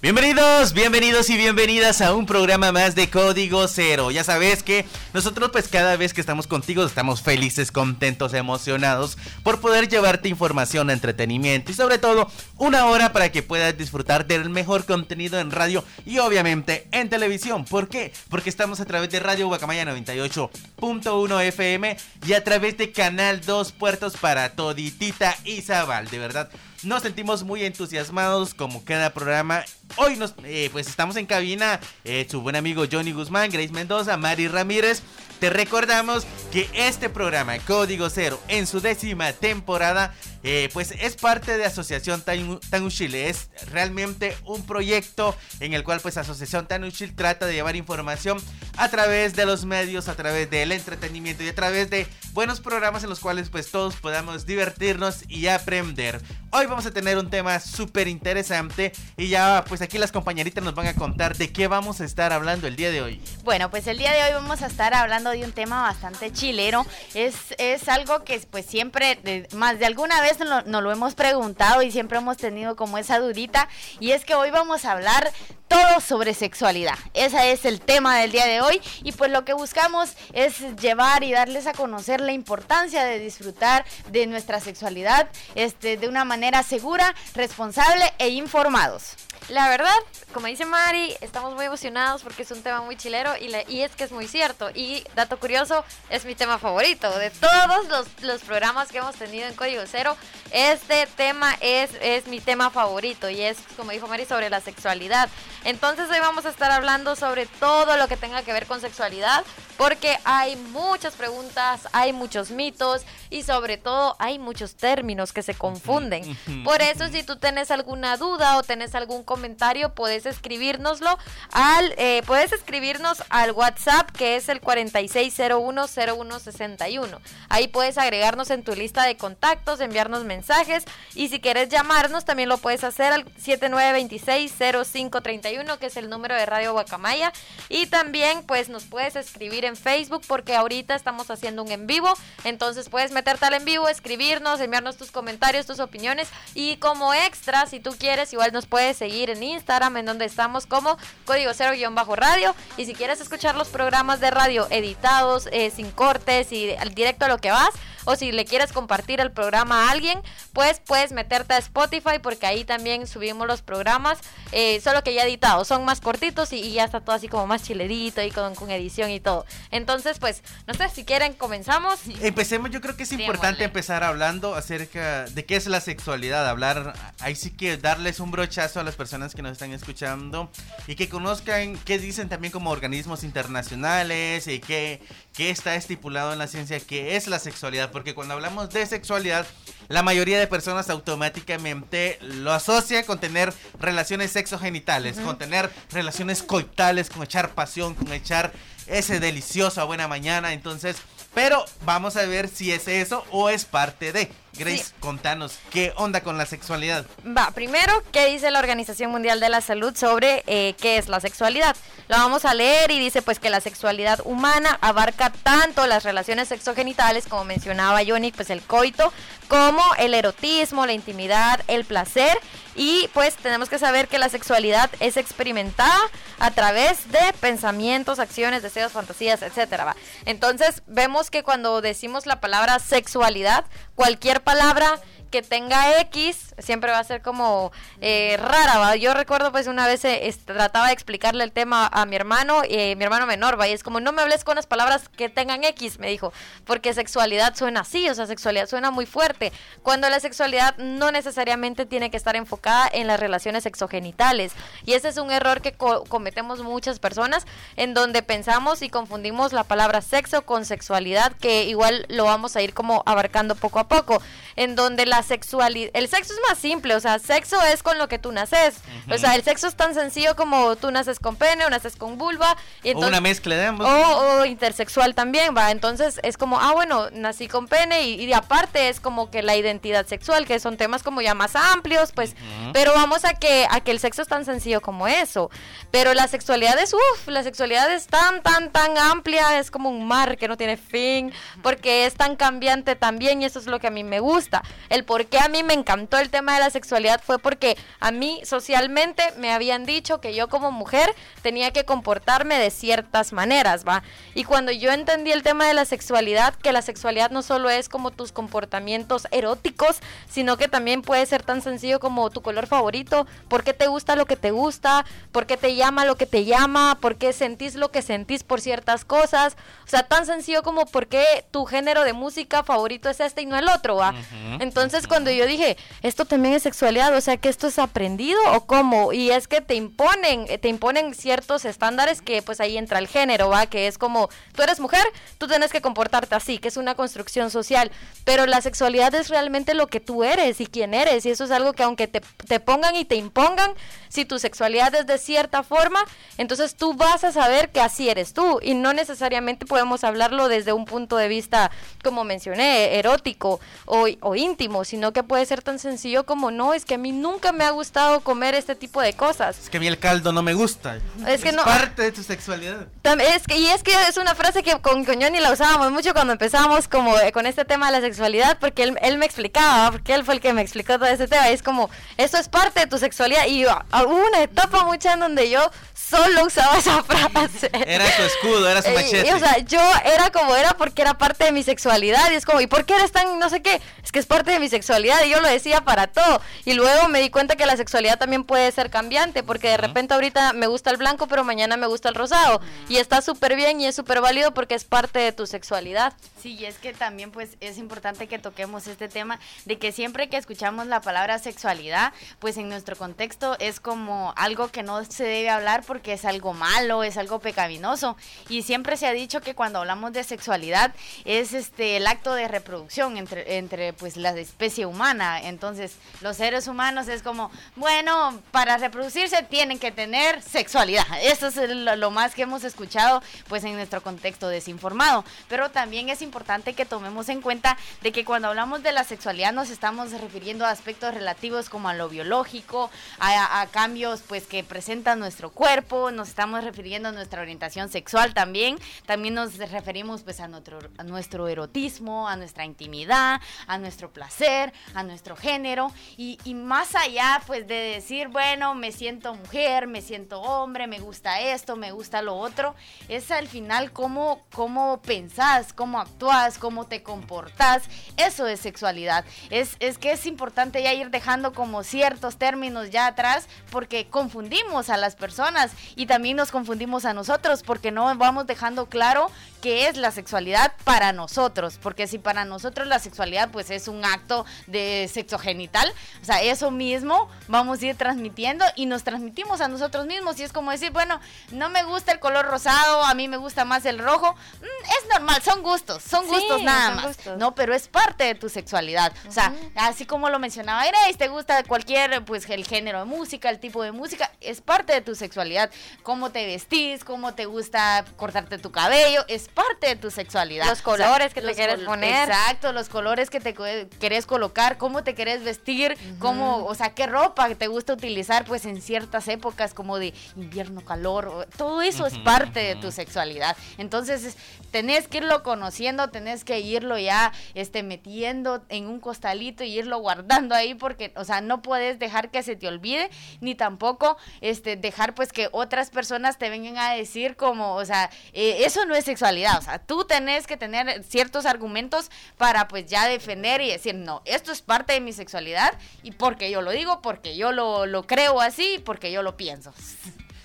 Bienvenidos, bienvenidos y bienvenidas a un programa más de Código Cero. Ya sabes que nosotros pues cada vez que estamos contigo estamos felices, contentos, emocionados por poder llevarte información, entretenimiento y sobre todo una hora para que puedas disfrutar del mejor contenido en radio y obviamente en televisión. ¿Por qué? Porque estamos a través de Radio Guacamaya 98.1 FM y a través de Canal 2 Puertos para Toditita y Zabal. De verdad, nos sentimos muy entusiasmados como cada programa. Hoy nos, eh, pues estamos en cabina eh, su buen amigo Johnny Guzmán, Grace Mendoza, Mari Ramírez. Te recordamos que este programa, Código Cero, en su décima temporada, eh, pues es parte de Asociación Tanushil. Es realmente un proyecto en el cual pues Asociación Tanushil trata de llevar información a través de los medios, a través del entretenimiento y a través de buenos programas en los cuales pues todos podamos divertirnos y aprender. Hoy vamos a tener un tema súper interesante y ya pues aquí las compañeritas nos van a contar de qué vamos a estar hablando el día de hoy. Bueno, pues el día de hoy vamos a estar hablando de un tema bastante chilero. Es, es algo que pues siempre, más de alguna vez nos lo, lo hemos preguntado y siempre hemos tenido como esa dudita. Y es que hoy vamos a hablar todo sobre sexualidad. Ese es el tema del día de hoy y pues lo que buscamos es llevar y darles a conocer la importancia de disfrutar de nuestra sexualidad este, de una manera segura, responsable e informados. La verdad, como dice Mari, estamos muy emocionados porque es un tema muy chilero y, y es que es muy cierto. Y dato curioso, es mi tema favorito. De todos los, los, programas que hemos tenido en Código Cero, este tema es, es mi tema favorito y es, como dijo Mari, sobre la sexualidad. Entonces hoy vamos a estar hablando sobre todo lo que tenga que ver con sexualidad porque hay muchas preguntas, hay muchos mitos y sobre todo hay muchos términos que se confunden. Por eso si tú tienes alguna duda o tenés algún comentario, puedes escribirnoslo al, eh, puedes escribirnos al WhatsApp que es el 46010161. Ahí puedes agregarnos en tu lista de contactos, enviarnos mensajes y si quieres llamarnos también lo puedes hacer al 79260531 que es el número de Radio Guacamaya. Y también pues nos puedes escribir en Facebook porque ahorita estamos haciendo un en vivo, entonces puedes meterte al en vivo, escribirnos, enviarnos tus comentarios, tus opiniones. Y como extra si tú quieres igual nos puedes seguir en Instagram en donde estamos como código cero-radio y si quieres escuchar los programas de radio editados eh, sin cortes y directo a lo que vas o si le quieres compartir el programa a alguien, pues puedes meterte a Spotify porque ahí también subimos los programas, eh, solo que ya editados, son más cortitos y, ya está todo así como más chilerito y con, con, edición y todo. Entonces, pues, no sé, si quieren comenzamos. Empecemos, yo creo que es importante empezar hablando acerca de qué es la sexualidad, hablar, ahí sí que darles un brochazo a las personas que nos están escuchando y que conozcan qué dicen también como organismos internacionales y qué, qué está estipulado en la ciencia, qué es la sexualidad porque cuando hablamos de sexualidad, la mayoría de personas automáticamente lo asocia con tener relaciones sexogenitales, con tener relaciones coitales, con echar pasión, con echar ese delicioso a buena mañana. Entonces, pero vamos a ver si es eso o es parte de. Grace, contanos, ¿qué onda con la sexualidad? Va, primero, ¿qué dice la Organización Mundial de la Salud sobre eh, qué es la sexualidad? Lo vamos a leer y dice pues que la sexualidad humana abarca tanto las relaciones sexogenitales, como mencionaba Johnny, pues el coito, como el erotismo, la intimidad, el placer y pues tenemos que saber que la sexualidad es experimentada a través de pensamientos, acciones, deseos, fantasías, etcétera. Entonces vemos que cuando decimos la palabra sexualidad, cualquier palabra que tenga X siempre va a ser como eh, rara, ¿va? Yo recuerdo pues una vez eh, trataba de explicarle el tema a mi hermano, eh, mi hermano menor, ¿va? Y es como, no me hables con las palabras que tengan X, me dijo, porque sexualidad suena así, o sea, sexualidad suena muy fuerte, cuando la sexualidad no necesariamente tiene que estar enfocada en las relaciones sexogenitales. Y ese es un error que co- cometemos muchas personas, en donde pensamos y confundimos la palabra sexo con sexualidad, que igual lo vamos a ir como abarcando poco a poco, en donde la sexualidad, el sexo es más simple, o sea, sexo es con lo que tú naces, o sea, el sexo es tan sencillo como tú naces con pene o naces con vulva, y o entonces, una mezcla de ambos. o, o intersexual también, va. Entonces es como, ah, bueno, nací con pene y, y aparte es como que la identidad sexual, que son temas como ya más amplios, pues. Pero vamos a que, a que el sexo es tan sencillo como eso. Pero la sexualidad es, uff, la sexualidad es tan, tan, tan amplia, es como un mar que no tiene fin, porque es tan cambiante también y eso es lo que a mí me gusta. El por qué a mí me encantó el tema de la sexualidad fue porque a mí socialmente me habían dicho que yo como mujer tenía que comportarme de ciertas maneras, ¿va? Y cuando yo entendí el tema de la sexualidad, que la sexualidad no solo es como tus comportamientos eróticos, sino que también puede ser tan sencillo como tu color favorito, por qué te gusta lo que te gusta, por qué te llama lo que te llama, por qué sentís lo que sentís por ciertas cosas, o sea, tan sencillo como por qué tu género de música favorito es este y no el otro, ¿va? Entonces cuando yo dije, esto también es sexualidad, o sea, que esto es aprendido o cómo, y es que te imponen, eh, te imponen ciertos estándares que pues ahí entra el género, ¿va? Que es como, tú eres mujer, tú tienes que comportarte así, que es una construcción social, pero la sexualidad es realmente lo que tú eres y quién eres, y eso es algo que aunque te, te pongan y te impongan, si tu sexualidad es de cierta forma, entonces tú vas a saber que así eres tú, y no necesariamente podemos hablarlo desde un punto de vista, como mencioné, erótico o, o íntimo, sino que puede ser tan sencillo como, no, es que a mí nunca me ha gustado comer este tipo de cosas. Es que a mí el caldo no me gusta. Es que no- parte de tu sexualidad. Es que, y es que es una frase que con Coñoni la usábamos mucho cuando empezamos como eh, con este tema de la sexualidad, porque él, él me explicaba, porque él fue el que me explicó todo ese tema, y es como, eso es parte de tu sexualidad, y yo, ah, hubo una etapa mucha en donde yo solo usaba esa frase. Era tu escudo, era su Eh, machete. y, o sea, yo era como era porque era parte de mi sexualidad. Y es como, ¿y por qué eres tan no sé qué? Es que es parte de mi sexualidad. Y yo lo decía para todo. Y luego me di cuenta que la sexualidad también puede ser cambiante. Porque de repente ahorita me gusta el blanco, pero mañana me gusta el rosado. Y está súper bien y es súper válido porque es parte de tu sexualidad. Sí, y es que también pues es importante que toquemos este tema de que siempre que escuchamos la palabra sexualidad, pues en nuestro contexto es como algo que no se debe hablar porque es algo malo, es algo pecaminoso y siempre se ha dicho que cuando hablamos de sexualidad es este el acto de reproducción entre entre pues la especie humana, entonces los seres humanos es como, bueno, para reproducirse tienen que tener sexualidad. Eso es lo, lo más que hemos escuchado pues en nuestro contexto desinformado, pero también es importante que tomemos en cuenta de que cuando hablamos de la sexualidad nos estamos refiriendo a aspectos relativos como a lo biológico, a, a cambios pues que presenta nuestro cuerpo, nos estamos refiriendo a nuestra orientación sexual también, también nos referimos pues a nuestro, a nuestro erotismo, a nuestra intimidad, a nuestro placer, a nuestro género y, más allá pues de decir, bueno, me siento mujer, me siento hombre, me gusta esto, me gusta lo otro, es al final cómo, cómo pensás, cómo actúas, cómo te comportás, eso es sexualidad. Es, es que es importante ya ir dejando como ciertos términos ya atrás porque confundimos a las personas y también nos confundimos a nosotros porque no vamos dejando claro qué es la sexualidad para nosotros, porque si para nosotros la sexualidad pues es un acto de sexo genital, o sea, eso mismo vamos a ir transmitiendo y nos transmitimos a nosotros mismos. Y es como decir, bueno, no me gusta el color rosado, a mí me gusta más el rojo, Mm, es normal, son gustos, son Sí, gustos nada son más, gustos. no, pero es parte de tu sexualidad, o sea, así como lo mencionaba Grace, te gusta cualquier, pues el género de música, el tipo de música, es parte de tu sexualidad, cómo te vestís, cómo te gusta cortarte tu cabello, es parte de tu sexualidad. Los colores que te quieres col- poner. Exacto, los colores que te querés colocar, cómo te querés vestir, cómo, o sea, qué ropa te gusta utilizar pues en ciertas épocas como de invierno, calor, o- todo eso es parte de tu sexualidad. Entonces, es- tenés que irlo conociendo, tenés que irlo ya este metiendo en un costalito y irlo guardando ahí porque, o sea, no puedes dejar que se te olvide ni tampoco este dejar pues que otras personas te vengan a decir como, o sea, eh, eso no es sexualidad O sea, tú tenés que tener ciertos argumentos para pues ya defender y decir, no, esto es parte de mi sexualidad y porque yo lo digo, porque yo lo, lo creo así, porque yo lo pienso.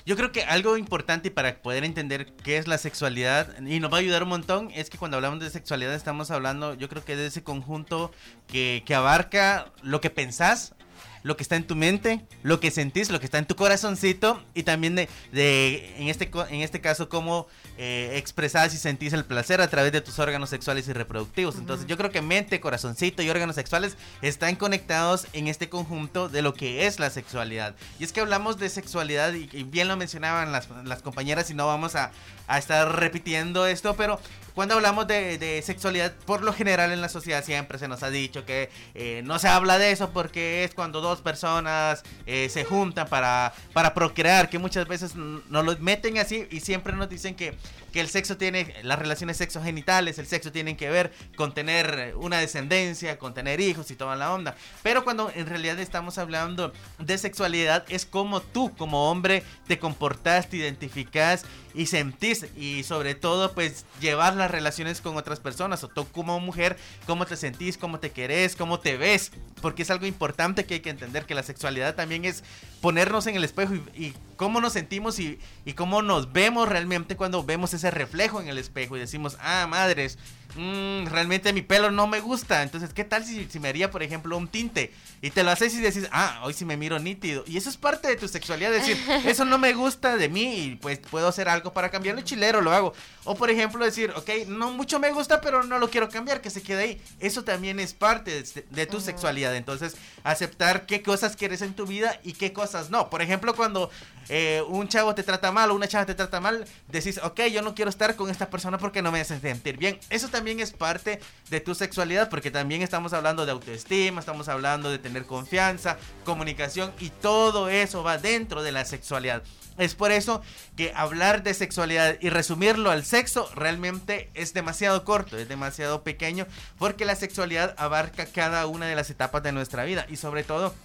Yo creo que algo importante para poder entender qué es la sexualidad y nos va a ayudar un montón es que cuando hablamos de sexualidad estamos hablando, yo creo que de ese conjunto que, que abarca lo que pensás, lo que está en tu mente, lo que sentís, lo que está en tu corazoncito y también de, de en, este, en este caso, cómo eh, expresás y sentís el placer a través de tus órganos sexuales y reproductivos. Entonces yo creo que mente, corazoncito y órganos sexuales están conectados en este conjunto de lo que es la sexualidad. Y es que hablamos de sexualidad y, y bien lo mencionaban las, las compañeras y no vamos a, a estar repitiendo esto, pero cuando hablamos de, sexualidad, por lo general en la sociedad siempre se nos ha dicho que eh, no se habla de eso porque es cuando dos personas eh, se juntan para, para procrear, que muchas veces nos lo meten así y siempre nos dicen que, que el sexo tiene, las relaciones sexogenitales, el sexo tienen que ver con tener una descendencia, con tener hijos y toda la onda. Pero cuando en realidad estamos hablando de sexualidad, es como tú como hombre te comportas, te identificas y sentís y sobre todo pues llevar las relaciones con otras personas o tú como mujer cómo te sentís, cómo te querés, cómo te ves, porque es algo importante que hay que entender que la sexualidad también es ponernos en el espejo y, y cómo nos sentimos y, y cómo nos vemos realmente cuando vemos ese reflejo en el espejo y decimos, ah, madres, mm, realmente mi pelo no me gusta. Entonces, ¿qué tal si, si me haría, por ejemplo, un tinte? Y te lo haces y decís, ah, hoy sí me miro nítido. Y eso es parte de tu sexualidad, decir, eso no me gusta de mí y pues puedo hacer algo para cambiarlo. Chilero lo hago. O por ejemplo, decir, ok, no mucho me gusta, pero no lo quiero cambiar, que se quede ahí. Eso también es parte de, de tu sexualidad. Entonces, aceptar qué cosas quieres en tu vida y qué cosas no. Por ejemplo, cuando eh, un chavo te trata mal o una chava te trata mal, decís, ok, yo no quiero estar con esta persona porque no me hace sentir bien. Eso también es parte de tu sexualidad porque también estamos hablando de autoestima, estamos hablando de tener confianza, comunicación y todo eso va dentro de la sexualidad. Es por eso que hablar de sexualidad y resumirlo al sexo realmente es demasiado corto, es demasiado pequeño, porque la sexualidad abarca cada una de las etapas de nuestra vida y sobre todo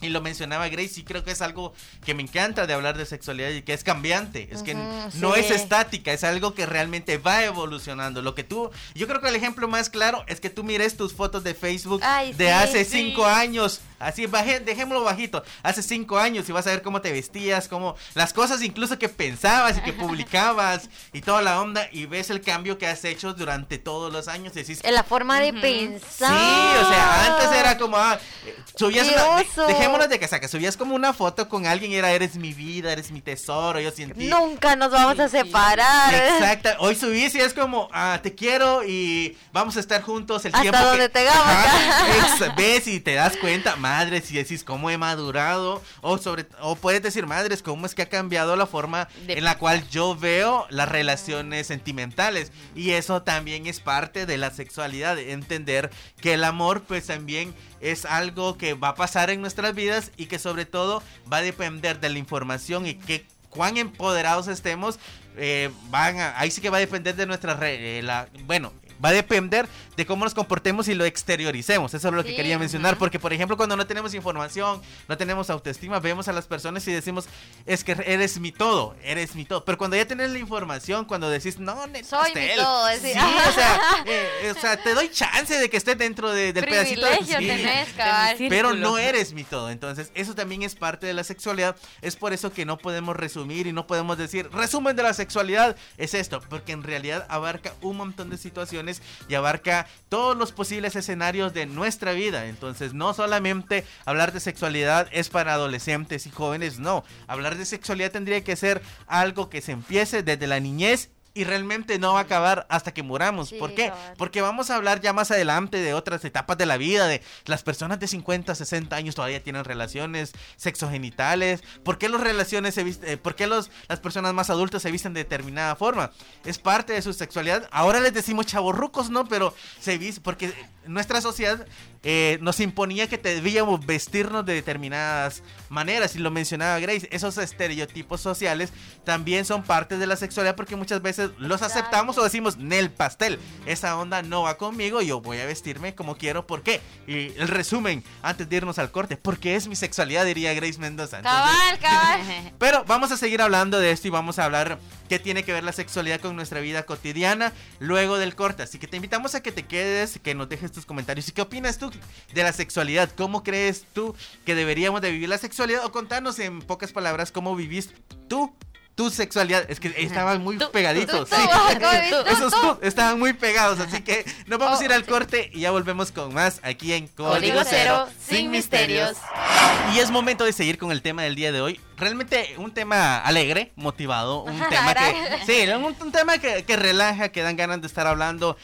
y lo mencionaba Grace y creo que es algo que me encanta de hablar de sexualidad y que es cambiante. Es que no sí. es estática, es algo que realmente va evolucionando. Lo que tú, yo creo que el ejemplo más claro es que tú mires tus fotos de Facebook Ay, de sí, hace sí. cinco años. Así, baje, dejémoslo bajito. Hace cinco años y vas a ver cómo te vestías, cómo las cosas incluso que pensabas y que publicabas y toda la onda y ves el cambio que has hecho durante todos los años y decís, En la forma de pensar. Sí, o sea, antes era como, ah, subías ¡Qué una, dejémonos de que saca, subías como una foto con alguien y era, eres mi vida, eres mi tesoro, yo sin ti. Nunca nos vamos a sí. separar. Exacto, hoy subís y es como, ah, te quiero y vamos a estar juntos el Hasta tiempo donde que- Ajá, ex- ves y te das cuenta, madre, si decís cómo he madurado, o sobre, o puedes decir, madres, cómo es que ha cambiado la forma De en la cual yo veo las relaciones sentimentales, y eso también es parte de la sexualidad, entender que el amor, pues también es algo que va a pasar en nuestras vidas y que sobre todo va a depender de la información y que cuán empoderados estemos, eh, van a- ahí sí que va a depender de nuestra re- eh, la, bueno, va a depender de cómo nos comportemos y lo exterioricemos. Eso es lo que Sí, quería mencionar, porque por ejemplo, cuando no tenemos información, no tenemos autoestima, vemos a las personas y decimos, es que eres mi todo, eres mi todo. Pero cuando ya tienes la información, cuando decís, no, Soy mi pastel". todo, es decir, Sí, o sea, eh, o sea, te doy chance de que esté dentro de- del pedacito. de- tenés. Sí. Pero no eres mi todo. Entonces, eso también es parte de la sexualidad. Es por eso que no podemos resumir y no podemos decir, resumen de la sexualidad es esto. Porque en realidad abarca un montón de situaciones y abarca todos los posibles escenarios de nuestra vida. Entonces, no solamente hablar de sexualidad es para adolescentes y jóvenes, no. Hablar de sexualidad tendría que ser algo que se empiece desde la niñez. Y realmente no va a acabar hasta que muramos. Sí, ¿Por qué? Porque vamos a hablar ya más adelante de otras etapas de la vida, de las personas de 50, 60 años todavía tienen relaciones sexogenitales. ¿Por qué las relaciones se visten, eh, por qué los, las personas más adultas se visten de determinada forma? Es parte de su sexualidad. Ahora les decimos chavorrucos, ¿no? Pero se viste, porque nuestra sociedad eh, nos imponía que debíamos vestirnos de determinadas maneras. Y lo mencionaba Grace, esos estereotipos sociales también son parte de la sexualidad porque muchas veces los aceptamos o decimos, Nel pastel, esa onda no va conmigo, yo voy a vestirme como quiero, ¿por qué? Y el resumen, antes de irnos al corte, porque es mi sexualidad, diría Grace Mendoza. Entonces, Cabal, cabal. pero vamos a seguir hablando de esto y vamos a hablar qué tiene que ver la sexualidad con nuestra vida cotidiana luego del corte. Así que te invitamos a que te quedes, que nos dejes tus comentarios. ¿Y qué opinas tú de la sexualidad? ¿Cómo crees tú que deberíamos de vivir la sexualidad? O contanos en pocas palabras cómo vivís tú tu sexualidad. Es que estaban muy Tú, pegaditos. tú, sí. tú, tú, Esos tú. estaban muy pegados. Así que nos vamos a ir Oh, al sí. corte y ya volvemos con más aquí en Código Cero, sin misterios. Y es momento de seguir con el tema del día de hoy. Realmente un tema alegre, motivado, un tema que. Sí, un, un tema que, que relaja, que dan ganas de estar hablando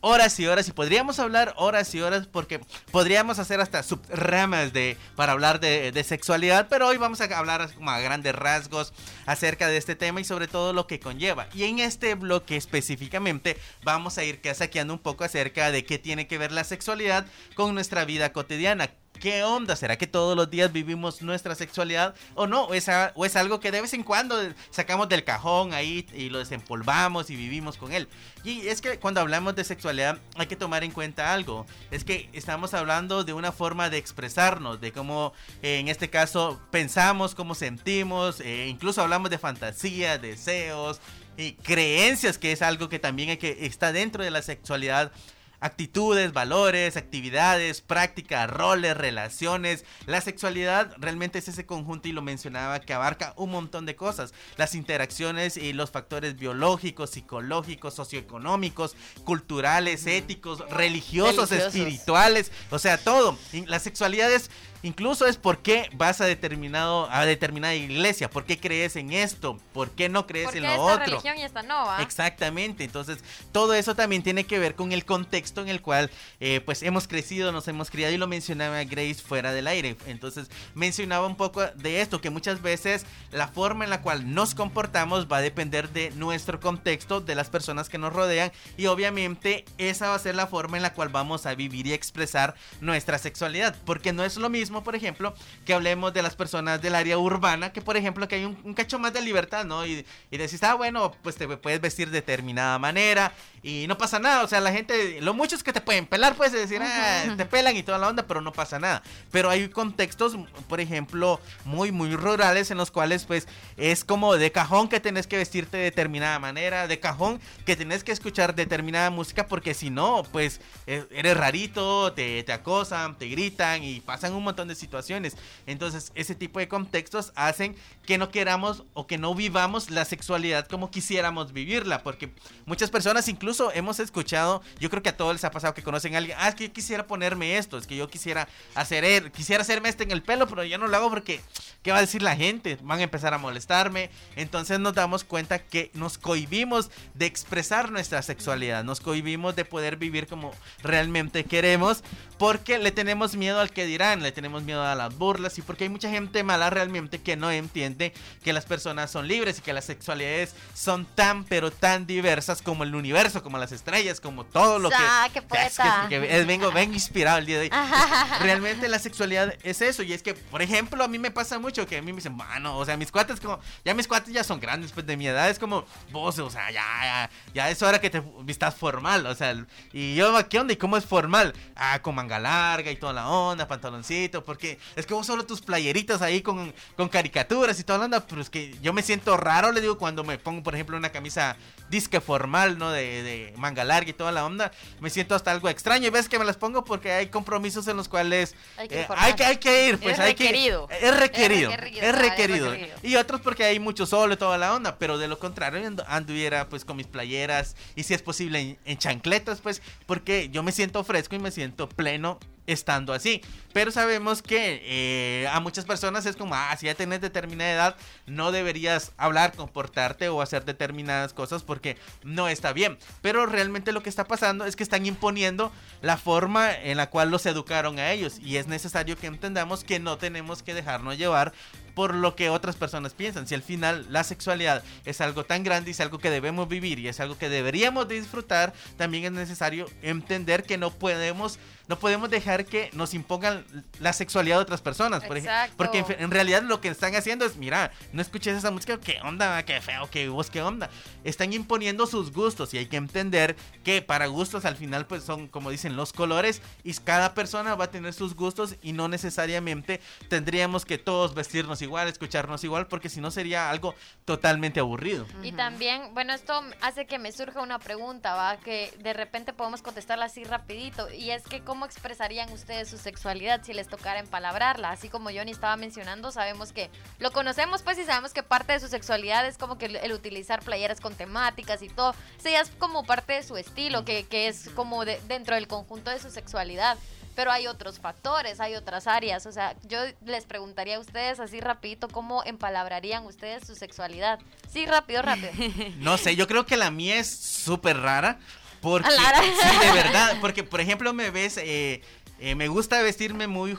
horas y horas. Y podríamos hablar horas y horas porque podríamos hacer hasta subramas de, para hablar de, de sexualidad. Pero hoy vamos a hablar como a grandes rasgos acerca de este tema y sobre todo lo que conlleva. Y en este bloque específicamente vamos a ir saqueando un poco acerca de qué tiene que ver la sexualidad con nuestra vida cotidiana. ¿Qué onda? ¿Será que todos los días vivimos nuestra sexualidad o no? ¿O es, a- o es algo que de vez en cuando sacamos del cajón ahí y lo desempolvamos y vivimos con él? Y es que cuando hablamos de sexualidad hay que tomar en cuenta algo. Es que estamos hablando de una forma de expresarnos, de cómo eh, en este caso pensamos, cómo sentimos, eh, incluso hablamos de fantasía, deseos y creencias, que es algo que también hay que, está dentro de la sexualidad actitudes, valores, actividades, prácticas, roles, relaciones. La sexualidad realmente es ese conjunto y lo mencionaba que abarca un montón de cosas. Las interacciones y los factores biológicos, psicológicos, socioeconómicos, culturales, éticos, religiosos, Religiosos. espirituales, o sea, todo. La sexualidad es Incluso es por qué vas a determinado a determinada iglesia, por qué crees en esto, por qué no crees en esta lo otro. religión y esta no, ¿va? Exactamente, entonces todo eso también tiene que ver con el contexto en el cual eh, pues hemos crecido, nos hemos criado y lo mencionaba Grace fuera del aire. Entonces mencionaba un poco de esto, que muchas veces la forma en la cual nos comportamos va a depender de nuestro contexto, de las personas que nos rodean y obviamente esa va a ser la forma en la cual vamos a vivir y expresar nuestra sexualidad, porque no es lo mismo, por ejemplo, que hablemos de las personas del área urbana, que por ejemplo que hay un, un cacho más de libertad, ¿no? Y, y decís, ah, bueno, pues te puedes vestir de determinada manera y no pasa nada, o sea, la gente, lo mucho es que te pueden pelar, puedes decir, ah, te pelan y toda la onda, pero no pasa nada. Pero hay contextos, por ejemplo, muy, muy rurales en los cuales pues es como de cajón que tenés que vestirte de determinada manera, de cajón que tenés que escuchar determinada música porque si no, pues eh, eres rarito, te, te acosan, te gritan y pasan un montón de situaciones. Entonces, ese tipo de contextos hacen que no queramos o que no vivamos la sexualidad como quisiéramos vivirla, porque muchas personas incluso hemos escuchado, yo creo que a todos les ha pasado que conocen a alguien, ah, es que yo quisiera ponerme esto, es que yo quisiera hacer, er- quisiera hacerme este en el pelo, pero yo no lo hago porque, ¿qué va a decir la gente? Van a empezar a molestarme, entonces nos damos cuenta que nos cohibimos de expresar nuestra sexualidad, nos cohibimos de poder vivir como realmente queremos, porque le tenemos miedo al que dirán, le tenemos miedo a las burlas y porque hay mucha gente mala realmente que no entiende que las personas son libres y que las sexualidades son tan pero tan diversas como el universo, como las estrellas, como todo lo que... Ah, qué Es que- poeta. que- que- vengo, vengo inspirado el día de hoy. Realmente la sexualidad es eso. Y es que, por ejemplo, a mí me pasa mucho que a mí me dicen, bueno, o sea, mis cuates como, ya mis cuates ya son grandes, pues de mi edad es como, vos, o sea, ya, ya, ya es hora que te vistas formal, o sea, y yo, ¿qué onda? ¿Y cómo es formal? Ah, con manga larga y toda la onda, pantaloncito, porque es que vos solo tus playeritas ahí con, con caricaturas y toda la onda, pero es que yo me siento raro, le digo, cuando me pongo, por ejemplo, una camisa disque formal, ¿no? De, de manga larga y toda la onda, me siento hasta algo extraño y ves que me las pongo porque hay compromisos en los cuales Hay que eh, hay, que, hay que ir, pues Es hay que- requerido. es requerido. Es requerido, Es es requerido. Y otros porque hay mucho sol y toda la onda, pero de lo contrario anduviera pues con mis playeras y si es posible en, en chancletas, pues porque yo me siento fresco y me siento pleno estando así. Pero sabemos que eh, a muchas personas es como, ah, si ya tenés determinada edad, no deberías hablar, comportarte o hacer determinadas cosas porque no está bien. Pero realmente lo que está pasando es que están imponiendo la forma en la cual los educaron a ellos. Y es necesario que entendamos que no tenemos que dejarnos llevar por lo que otras personas piensan. Si al final la sexualidad es algo tan grande y es algo que debemos vivir y es algo que deberíamos de disfrutar, también es necesario entender que no podemos no podemos dejar que nos impongan la sexualidad de otras personas, por ejemplo, porque en, en realidad lo que están haciendo es, mira, no escuches esa música, qué onda, qué feo, qué vos, qué onda. Están imponiendo sus gustos y hay que entender que para gustos al final pues son como dicen los colores y cada persona va a tener sus gustos y no necesariamente tendríamos que todos vestirnos igual, escucharnos igual, porque si no sería algo totalmente aburrido. Y también, bueno, esto hace que me surja una pregunta, ¿va? Que de repente podemos contestarla así rapidito. Y es que, ¿cómo expresarían ustedes su sexualidad si les tocara empalabrarla? Así como Johnny estaba mencionando, sabemos que lo conocemos, pues, y sabemos que parte de su sexualidad es como que el, el utilizar playeras con temáticas y todo. O sea, ya es como parte de su estilo, que, que es como de- dentro del conjunto de su sexualidad. Pero hay otros factores, hay otras áreas. O sea, yo les preguntaría a ustedes así rapidito, ¿cómo empalabrarían ustedes su sexualidad? Sí, rápido, rápido. No sé, yo creo que la mía es súper rara. Porque, sí, de verdad, porque por ejemplo me ves, eh, eh, me gusta vestirme muy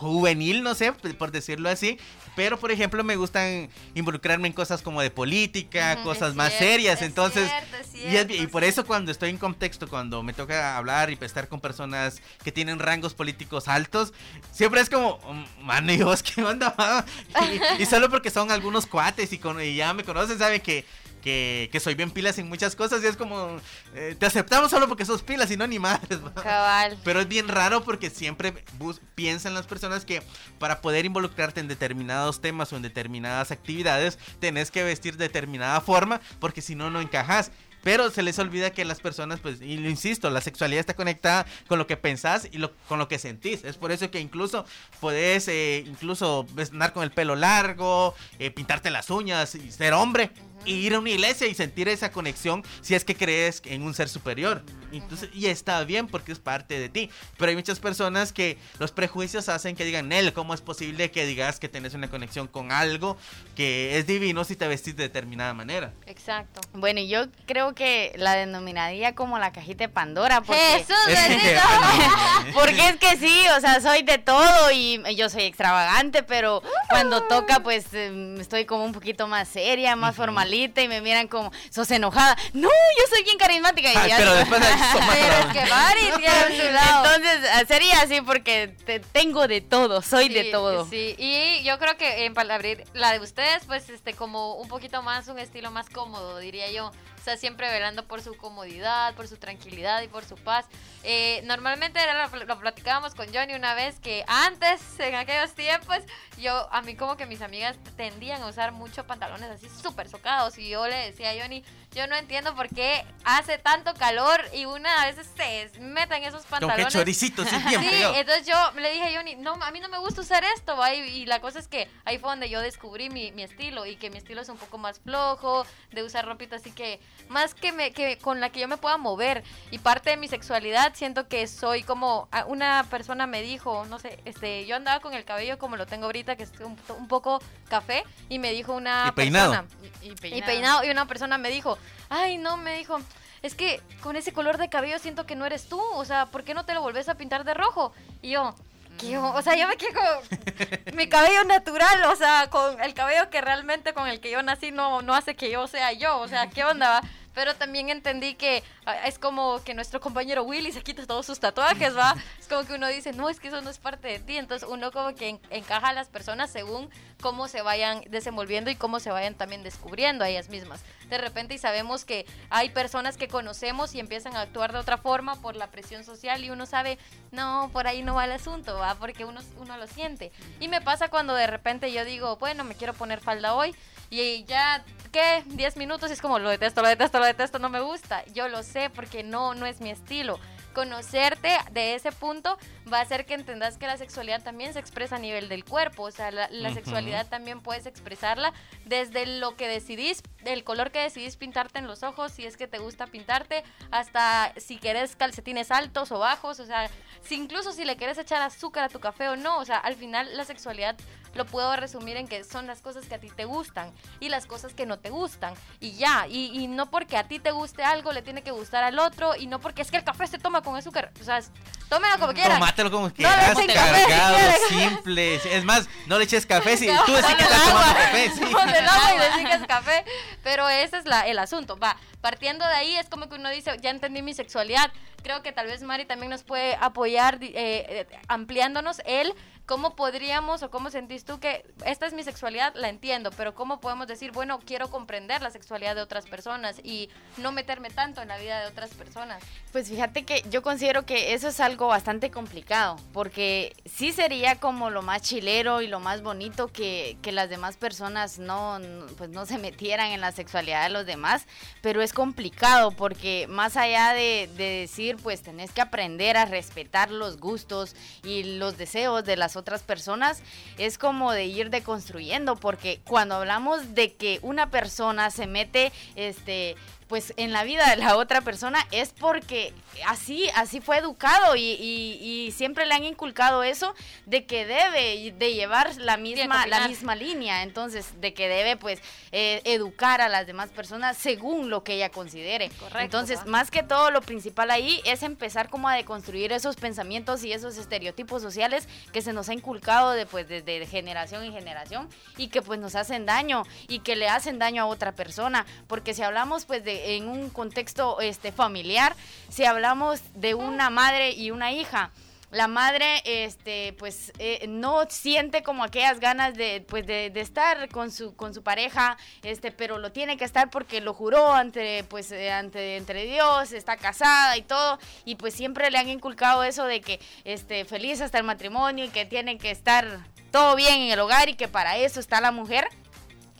juvenil, no sé, por decirlo así, pero por ejemplo me gustan involucrarme en cosas como de política, cosas más cierto, serias, es entonces, cierto, es y, es- cierto, y por eso cuando estoy en contexto, cuando me toca hablar y estar con personas que tienen rangos políticos altos, siempre es como, "Mm, mano, ¿y vos qué onda? ma?" Y, y solo porque son algunos cuates y, con- y ya me conocen, saben que que, que soy bien pilas en muchas cosas y es como, eh, te aceptamos solo porque sos pilas y no ni madres. Pero es bien raro porque siempre piensan las personas que para poder involucrarte en determinados temas o en determinadas actividades tenés que vestir de determinada forma porque si no, no encajas. Pero se les olvida que las personas, pues, y lo insisto, la sexualidad está conectada con lo que pensás y lo, con lo que sentís. Es por eso que incluso podés, eh, incluso andar con el pelo largo, eh, pintarte las uñas y ser hombre. Y ir a una iglesia y sentir esa conexión si es que crees en un ser superior. Entonces, y está bien porque es parte de ti. Pero hay muchas personas que los prejuicios hacen que digan, Nel, ¿cómo es posible que digas que tenés una conexión con algo que es divino si te vestís de determinada manera? Exacto. Bueno, yo creo que la denominaría como la cajita de Pandora. Porque, Jesús, Es que- bendito. porque es que sí, o sea, soy de todo y yo soy extravagante, pero cuando toca, pues eh, estoy como un poquito más seria, más formalita y me miran como, sos enojada. No, yo soy bien carismática. Y Ay, ya- pero después Pero que Mari tiene su lado. Entonces, ah, sería así porque te- tengo de todo, soy de Sí, todo. Sí, y yo creo que en palabrir la de ustedes, pues, este, como un poquito más, un estilo más cómodo, diría yo. O sea, siempre velando por su comodidad, por su tranquilidad y por su paz. Eh, normalmente era lo, lo platicábamos con Johnny una vez que antes, en aquellos tiempos, yo, a mí como que mis amigas tendían a usar mucho pantalones así súper socados. Y yo le decía a Johnny, yo no entiendo por qué hace tanto calor y una a veces se mete en esos Con pantalones. choricito, sí, bien Sí, entonces yo le dije a Johnny, no, a mí no me gusta usar esto, ¿va? Y, y la cosa es que ahí fue donde yo descubrí mi, mi estilo y que mi estilo es un poco más flojo, de usar ropita así que más que, me, que con la que yo me pueda mover. Y parte de mi sexualidad siento que soy como, a- una persona me dijo, no sé, este, yo andaba con el cabello como lo tengo ahorita, que es un, un poco café, y me dijo una Y peinado. persona, y peinado. Y una persona me dijo, ay, no, me dijo, es que con ese color de cabello siento que no eres tú. O sea, ¿por qué no te lo volvés a pintar de rojo? Y yo, ¿qué? O sea, yo me quedo con mi cabello natural, o sea, con el cabello que realmente con el que yo nací no, no hace que yo sea yo. O sea, ¿qué onda? va? Pero también entendí que ah, es como que nuestro compañero Willy se quita todos sus tatuajes, ¿va? Es como que uno dice, no, es que eso no es parte de ti. Entonces uno como que en- encaja a las personas según cómo se vayan desenvolviendo y cómo se vayan también descubriendo a ellas mismas. De repente y sabemos que hay personas que conocemos y empiezan a actuar de otra forma por la presión social y uno sabe, no, por ahí no va el asunto, ¿va? Porque uno, uno lo siente. Y me pasa cuando de repente yo digo, bueno, me quiero poner falda hoy y ya, ¿qué? 10 minutos y es como, lo detesto, lo detesto, lo detesto, no me gusta. Yo lo sé porque no, no es mi estilo. Conocerte de ese punto va a hacer que entendas que la sexualidad también se expresa a nivel del cuerpo. O sea, la, sexualidad también puedes expresarla desde lo que decidís, el color que decidís pintarte en los ojos, si es que te gusta pintarte, hasta si querés calcetines altos o bajos. O sea, si incluso si le quieres echar azúcar a tu café o no. O sea, al final la sexualidad lo puedo resumir en que son las cosas que a ti te gustan y las cosas que no te gustan. Y ya, y, y no porque a ti te guste algo le tiene que gustar al otro y no porque es que el café se toma con azúcar. O sea, tómelo como quieran. Tomátelo como No quieras, café, cargado, si simple. Es más, no le eches café si tú decís que estás tomando. Sí. Café. Pero ese es el asunto. Va, partiendo de ahí es como que uno dice, ya entendí mi sexualidad. Creo que tal vez Mari también nos puede apoyar eh, eh, ampliándonos el cómo podríamos o cómo sentís tú que esta es mi sexualidad, la entiendo, pero cómo podemos decir, bueno, quiero comprender la sexualidad de otras personas y no meterme tanto en la vida de otras personas. Pues fíjate que yo considero que eso es algo bastante complicado, porque sí sería como lo más chilero y lo más bonito que, que las demás personas no, pues no se metieran en la sexualidad de los demás, pero es complicado porque más allá de, de decir, pues tenés que aprender a respetar los gustos y los deseos de las otras personas, es como de ir deconstruyendo, porque cuando hablamos de que una persona se mete, este, pues en la vida de la otra persona es porque así, así fue educado y, y- y siempre le han inculcado eso de que debe de llevar la misma, la misma línea, entonces de que debe pues eh, educar a las demás personas según lo que ella considere. Correcto, entonces, más que todo lo principal ahí es empezar como a deconstruir esos pensamientos y esos estereotipos sociales que se nos ha inculcado de, pues, desde de generación en generación y que pues nos hacen daño y que le hacen daño a otra persona, porque si hablamos pues de en un contexto este familiar, si hablamos de una madre y una hija, la madre este pues eh, no siente como aquellas ganas de pues de, estar con su con su pareja este pero lo tiene que estar porque lo juró ante pues eh, ante entre Dios está casada y todo y pues siempre le han inculcado eso de que este feliz hasta el matrimonio y que tiene que estar todo bien en el hogar y que para eso está la mujer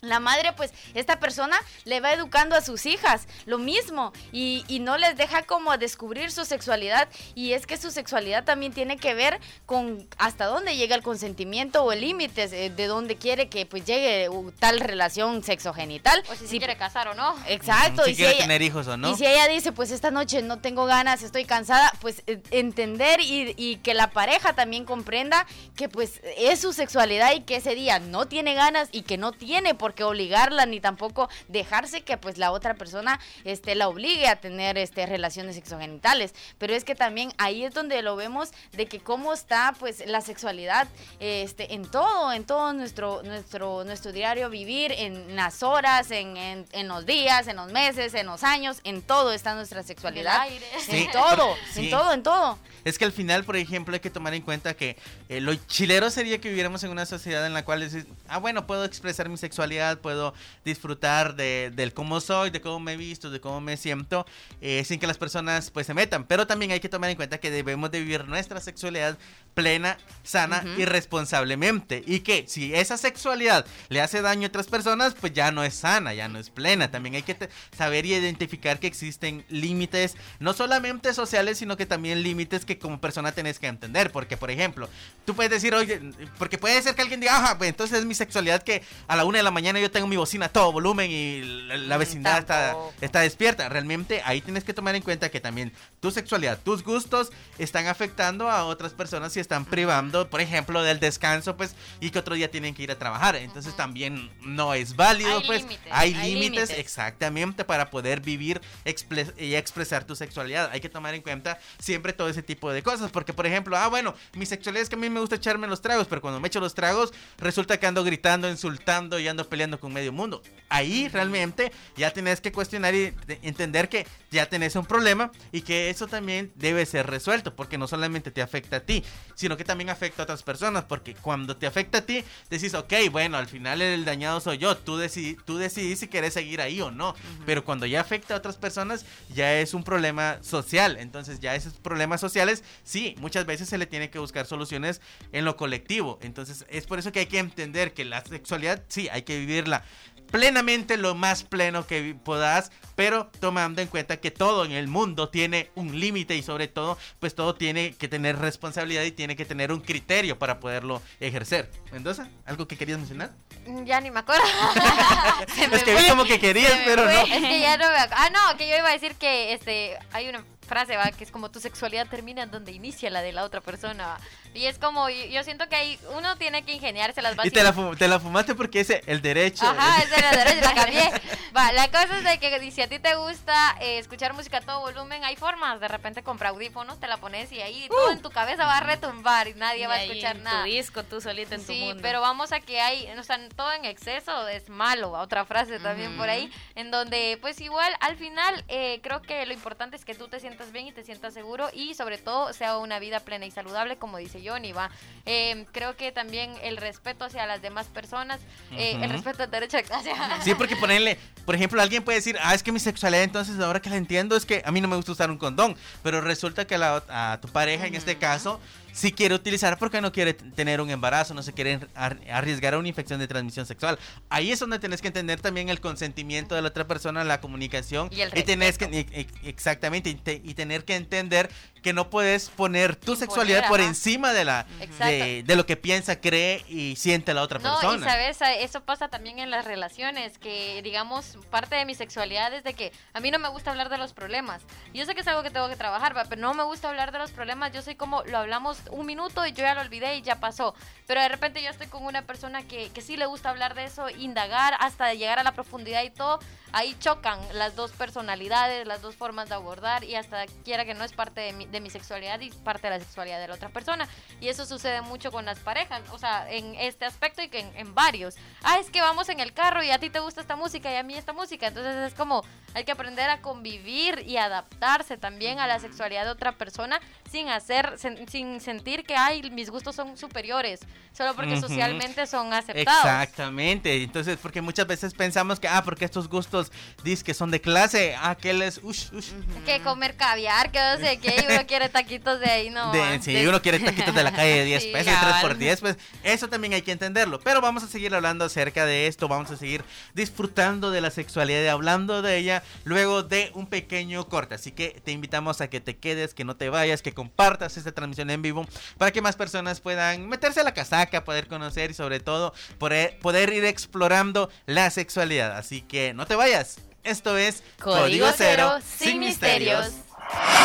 la madre, pues, esta persona le va educando a sus hijas lo mismo y, y no les deja como descubrir su sexualidad y es que su sexualidad también tiene que ver con hasta dónde llega el consentimiento o el límite eh, de dónde quiere que pues llegue uh, tal relación sexogenital. O si se Sí, quiere casar o no. Exacto. Si y quiere ella- tener hijos o no. y si ella dice, pues esta noche no tengo ganas, estoy cansada, pues eh, entender y, y que la pareja también comprenda que pues es su sexualidad y que ese día no tiene ganas y que no tiene por qué obligarla ni tampoco dejarse que pues la otra persona este, la obligue a tener este, relaciones sexogenitales. Pero es que también ahí es donde lo vemos de que cómo está pues la sexualidad este, en todo, en todo nuestro, nuestro, nuestro diario vivir, en las horas, en, en, en los días, en los meses, en los años, en todo está nuestra sexualidad. aire. Sí, En todo, sí. en todo, en todo. Es que al final, por ejemplo, hay que tomar en cuenta que eh, lo chilero sería que viviéramos en una sociedad en la cual dices, ah, bueno, puedo expresar mi sexualidad, puedo disfrutar de, del cómo soy, de cómo me he visto, de cómo me siento, eh, sin que las personas pues se metan. Pero también hay que tomar en cuenta que debemos de vivir nuestra sexualidad plena, sana Ujú. y responsablemente. Y que si esa sexualidad le hace daño a otras personas, pues ya no es sana, ya no es plena. También hay que saber y identificar que existen límites, no solamente sociales, sino que también límites que como persona tenés que entender. Porque, por ejemplo, tú puedes decir, oye, porque puede ser que alguien diga, ajá, pues entonces es mi sexualidad que a la una de la mañana yo tengo mi bocina a todo volumen y la, la Mm, vecindad está, está despierta. Realmente ahí tienes que tomar en cuenta que también tu sexualidad, tus gustos están afectando a otras personas y están privando, por ejemplo, del descanso, pues, y que otro día tienen que ir a trabajar. Entonces también no es válido, Hay pues. límites. Hay Hay límites, exactamente, para poder vivir exple- y expresar tu sexualidad. Hay que tomar en cuenta siempre todo ese tipo de cosas, porque, por ejemplo, ah, bueno, mi sexualidad es que a mí me gusta echarme los tragos, pero cuando me echo los tragos, resulta que ando gritando, insultando y ando peleando con medio mundo. Ahí realmente ya tenés que cuestionar y de- entender que ya tenés un problema y que eso también debe ser resuelto, porque no solamente te afecta a ti, sino que también afecta a otras personas, porque cuando te afecta a ti, decís, ok, bueno, al final el dañado soy yo, tú, decidi- tú decidís si querés seguir ahí o no, pero cuando ya afecta a otras personas, ya es un problema social, entonces ya esos problemas sociales, sí, muchas veces se le tiene que buscar soluciones en lo colectivo, entonces es por eso que hay que entender que la sexualidad, sí, hay que vivirla plenamente lo más pleno que puedas, pero tomando en cuenta que todo en el mundo tiene un límite y sobre todo, pues todo tiene que tener responsabilidad y tiene que tener un criterio para poderlo ejercer. Mendoza, ¿algo que querías mencionar? Mm, Ya ni me acuerdo. es que vi como que querías, pero no. Es que ya no me ac- Ah, no, que yo iba a decir que este hay una frase, ¿va? Que es como tu sexualidad termina donde inicia la de la otra persona, ¿va? Y es como, yo, siento que ahí uno tiene que ingeniarse las Y bases. te la, te la fumaste porque es el derecho. Ajá, esa era la derecha, la cambié. Va, la cosa es de que si a ti te gusta eh, escuchar música a todo volumen, hay formas. De repente compra audífonos, te la pones y ahí todo en tu cabeza va a retumbar y nadie va a Y ahí escuchar en nada. Tu disco, tú solita en tu Sí, mundo. pero vamos a que hay, o sea, todo en exceso es malo, otra frase también por ahí, en donde pues igual al final eh, creo que lo importante es que tú te sientas bien y te sientas seguro y sobre todo sea una vida plena y saludable como dice Johnny, va. Eh, creo que también el respeto hacia las demás personas, eh, el Ujú. respeto al derecho a hacia- Sí, porque ponerle, por ejemplo, alguien puede decir, ah, es que mi sexualidad, entonces ahora que la entiendo, es que a mí no me gusta usar un condón, pero resulta que la a tu pareja, en este caso, sí quiere utilizar porque no quiere tener un embarazo, no se quiere ar- arriesgar a una infección de transmisión sexual. Ahí es donde tenés que entender también el consentimiento de la otra persona, la comunicación. Y el tenés que, respeto. e- e- exactamente, y, te- y tener que entender que no puedes poner tu Imponer, sexualidad por encima de la de, de lo que piensa, cree y siente la otra No, y persona. sabes, A- eso pasa también en las relaciones, que digamos, parte de mi sexualidad es de que a mí no me gusta hablar de los problemas. Yo sé que es algo que tengo que trabajar, va, pero no me gusta hablar de los problemas. Yo soy como, lo hablamos un minuto y yo ya lo olvidé y ya pasó. Pero de repente yo estoy con una persona que, que sí le gusta hablar de eso, indagar hasta llegar a la profundidad y todo. Ahí chocan las dos personalidades, las dos formas de abordar y hasta quiera que no es parte de mi, de mi sexualidad y parte de la sexualidad de la otra persona. Y eso sucede mucho con las parejas, o sea, en este aspecto y que en, en varios. Ah, es que vamos en el carro y a ti te gusta esta música y a mí esta música. Entonces es como hay que aprender a convivir y adaptarse también a la sexualidad de otra persona sin hacer, sen- sin sentir que ay, mis gustos son superiores, solo porque Ujú. socialmente son aceptados. Exactamente, entonces porque muchas veces pensamos que, ah, porque estos gustos dices que son de clase, ah, que él es, ush, ush. Que comer caviar, que no sé qué, y uno quiere taquitos de ahí, no. De- si De- uno quiere taquitos de la calle de 10 Sí, pesos, 3 por cabal. 10, pues eso también hay que entenderlo. Pero vamos a seguir hablando acerca de esto, vamos a seguir disfrutando de la sexualidad y hablando de ella luego de un pequeño corte. Así que te invitamos a que te quedes, que no te vayas, que compartas esta transmisión en vivo para que más personas puedan meterse a la casaca, poder conocer y sobre todo poder, poder ir explorando la sexualidad. Así que no te vayas. Esto es Código Cero, sin misterios.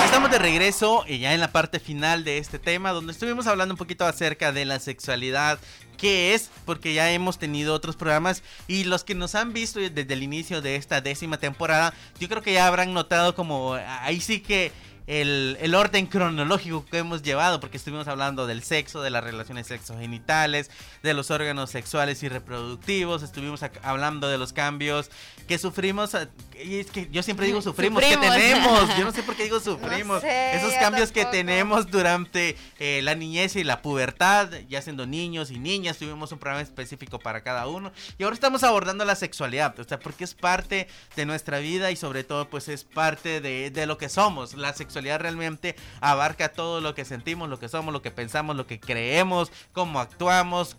Estamos de regreso y ya en la parte final de este tema donde estuvimos hablando un poquito acerca de la sexualidad, qué es, porque ya hemos tenido otros programas y los que nos han visto desde el inicio de esta décima temporada, yo creo que ya habrán notado como ahí sí que el, el orden cronológico que hemos llevado, porque estuvimos hablando del sexo, de las relaciones sexogenitales, de los órganos sexuales y reproductivos, estuvimos hablando de los cambios que sufrimos, eh, y es que yo siempre digo sufrimos, que Sufrimos. tenemos, yo no sé por qué digo sufrimos, sé, esos cambios que tampoco. tenemos durante eh, la niñez y la pubertad, ya siendo niños y niñas, tuvimos un programa específico para cada uno, y ahora estamos abordando la sexualidad, o sea, porque es parte de nuestra vida y sobre todo pues es parte de, de lo que somos, la sexualidad realmente abarca todo lo que sentimos, lo que somos, lo que pensamos, lo que creemos, cómo actuamos,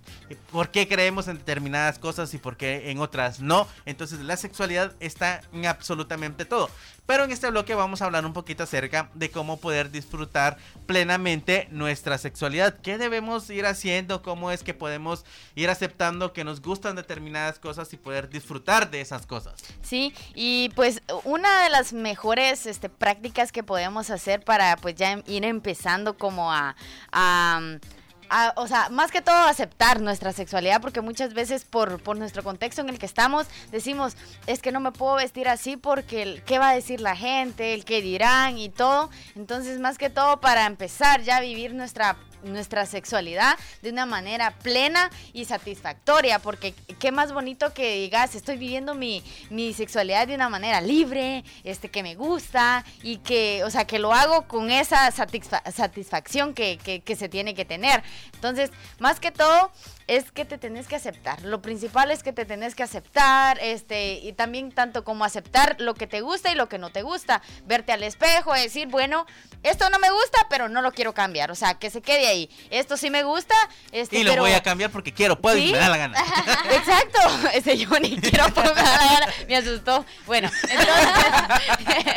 por qué creemos en determinadas cosas y por qué en otras no. Entonces la sexualidad está en absolutamente todo. Pero en este bloque vamos a hablar un poquito acerca de cómo poder disfrutar plenamente nuestra sexualidad. ¿Qué debemos ir haciendo? ¿Cómo es que podemos ir aceptando que nos gustan determinadas cosas y poder disfrutar de esas cosas? Sí, y pues una de las mejores este, prácticas que podemos hacer para pues ya em- ir empezando como a, a, o sea, más que todo aceptar nuestra sexualidad, porque muchas veces por, por nuestro contexto en el que estamos decimos, es que no me puedo vestir así porque qué va a decir la gente, el qué dirán y todo. Entonces, más que todo para empezar ya a vivir nuestra nuestra sexualidad de una manera plena y satisfactoria, porque qué más bonito que digas, estoy viviendo mi, mi sexualidad de una manera libre, este que me gusta y que, o sea, que lo hago con esa satisfa- satisfacción que, que, que se tiene que tener. Entonces, más que todo, es que te tenés que aceptar. Lo principal es que te tenés que aceptar, este, y también tanto como aceptar lo que te gusta y lo que no te gusta. Verte al espejo, decir, bueno, esto no me gusta, pero no lo quiero cambiar. O sea, que se quede ahí, esto sí me gusta, este, Y lo pero- voy a cambiar porque quiero, puedo y ¿Sí? me da la gana. Exacto, ese yo ni quiero poner la gana, me asustó. Bueno, entonces,